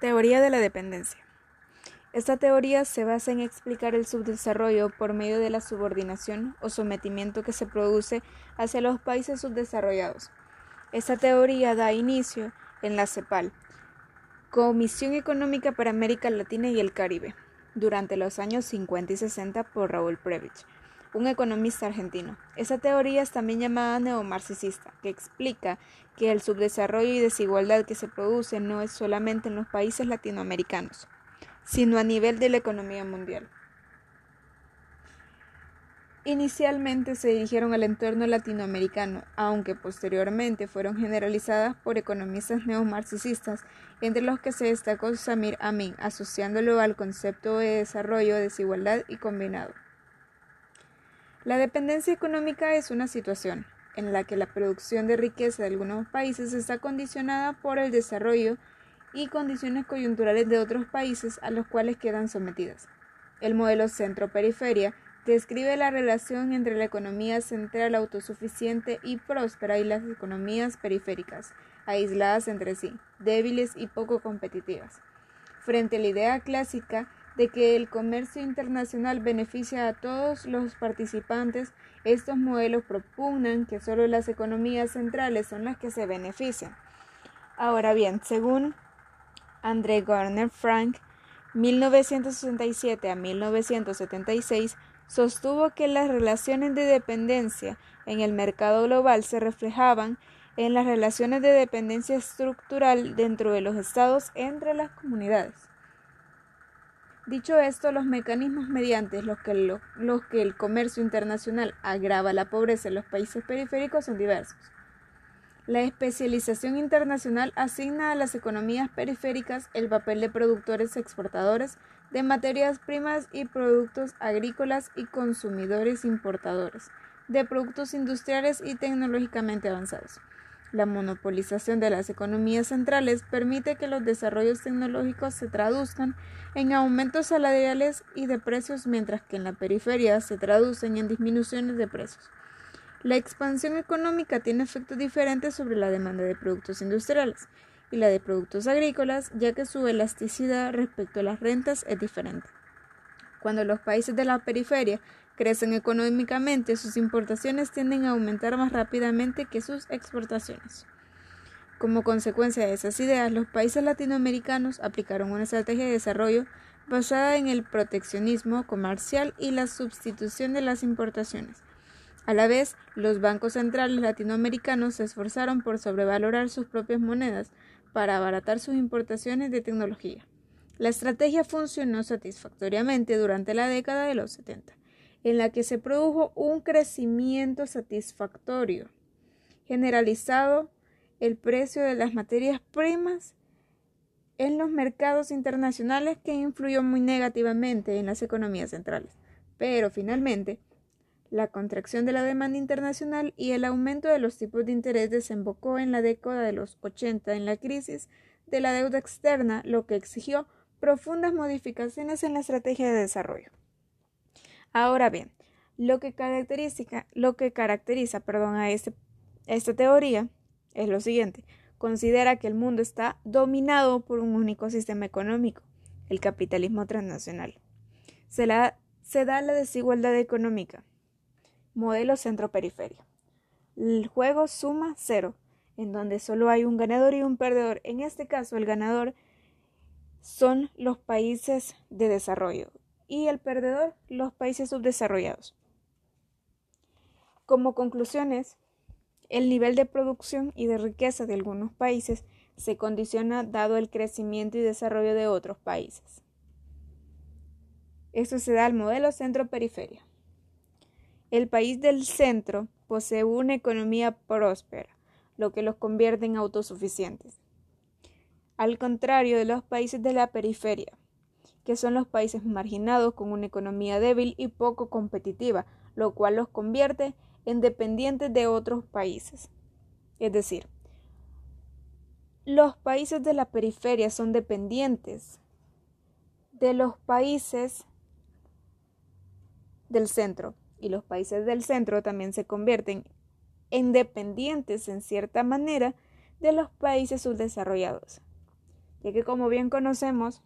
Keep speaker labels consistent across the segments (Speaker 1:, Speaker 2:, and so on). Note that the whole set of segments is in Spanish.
Speaker 1: Teoría de la dependencia. Esta teoría se basa en explicar el subdesarrollo por medio de la subordinación o sometimiento que se produce hacia los países subdesarrollados. Esta teoría da inicio en la CEPAL, Comisión Económica para América Latina y el Caribe, durante los años 50 y 60 por Raúl Previch un economista argentino. Esa teoría es también llamada neomarxista, que explica que el subdesarrollo y desigualdad que se produce no es solamente en los países latinoamericanos, sino a nivel de la economía mundial. Inicialmente se dirigieron al entorno latinoamericano, aunque posteriormente fueron generalizadas por economistas neomarxistas, entre los que se destacó Samir Amin, asociándolo al concepto de desarrollo, desigualdad y combinado. La dependencia económica es una situación en la que la producción de riqueza de algunos países está condicionada por el desarrollo y condiciones coyunturales de otros países a los cuales quedan sometidas. El modelo centro-periferia describe la relación entre la economía central autosuficiente y próspera y las economías periféricas, aisladas entre sí, débiles y poco competitivas. Frente a la idea clásica de que el comercio internacional beneficia a todos los participantes, estos modelos propugnan que solo las economías centrales son las que se benefician. Ahora bien, según André Garner Frank, 1967 a 1976, sostuvo que las relaciones de dependencia en el mercado global se reflejaban en las relaciones de dependencia estructural dentro de los estados entre las comunidades. Dicho esto, los mecanismos mediante los que, el comercio internacional agrava la pobreza en los países periféricos son diversos. La especialización internacional asigna a las economías periféricas el papel de productores exportadores de materias primas y productos agrícolas y consumidores importadores de productos industriales y tecnológicamente avanzados. La monopolización de las economías centrales permite que los desarrollos tecnológicos se traduzcan en aumentos salariales y de precios, mientras que en la periferia se traducen en disminuciones de precios. La expansión económica tiene efectos diferentes sobre la demanda de productos industriales y la de productos agrícolas, ya que su elasticidad respecto a las rentas es diferente. Cuando los países de la periferia crecen económicamente, sus importaciones tienden a aumentar más rápidamente que sus exportaciones. Como consecuencia de esas ideas, los países latinoamericanos aplicaron una estrategia de desarrollo basada en el proteccionismo comercial y la sustitución de las importaciones. A la vez, los bancos centrales latinoamericanos se esforzaron por sobrevalorar sus propias monedas para abaratar sus importaciones de tecnología. La estrategia funcionó satisfactoriamente durante la década de los 70 en la que se produjo un crecimiento satisfactorio, generalizado el precio de las materias primas en los mercados internacionales que influyó muy negativamente en las economías centrales. Pero finalmente, la contracción de la demanda internacional y el aumento de los tipos de interés desembocó en la década de los 80 en la crisis de la deuda externa, lo que exigió profundas modificaciones en la estrategia de desarrollo. Ahora bien, lo que caracteriza, lo que caracteriza perdón, a este, esta teoría es lo siguiente. Considera que el mundo está dominado por un único sistema económico, el capitalismo transnacional. Se, se da la desigualdad económica. Modelo centro-periferia. El juego suma cero, en donde solo hay un ganador y un perdedor. En este caso, el ganador son los países de desarrollo y el perdedor los países subdesarrollados. Como conclusiones, el nivel de producción y de riqueza de algunos países se condiciona dado el crecimiento y desarrollo de otros países. Esto se da al modelo centro-periferia. El país del centro posee una economía próspera, lo que los convierte en autosuficientes. Al contrario de los países de la periferia, que son los países marginados con una economía débil y poco competitiva, lo cual los convierte en dependientes de otros países. Es decir, los países de la periferia son dependientes de los países del centro y los países del centro también se convierten en dependientes en cierta manera de los países subdesarrollados. Ya que como bien conocemos,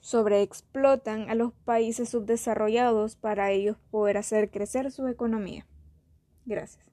Speaker 1: sobreexplotan a los países subdesarrollados para ellos poder hacer crecer su economía. Gracias.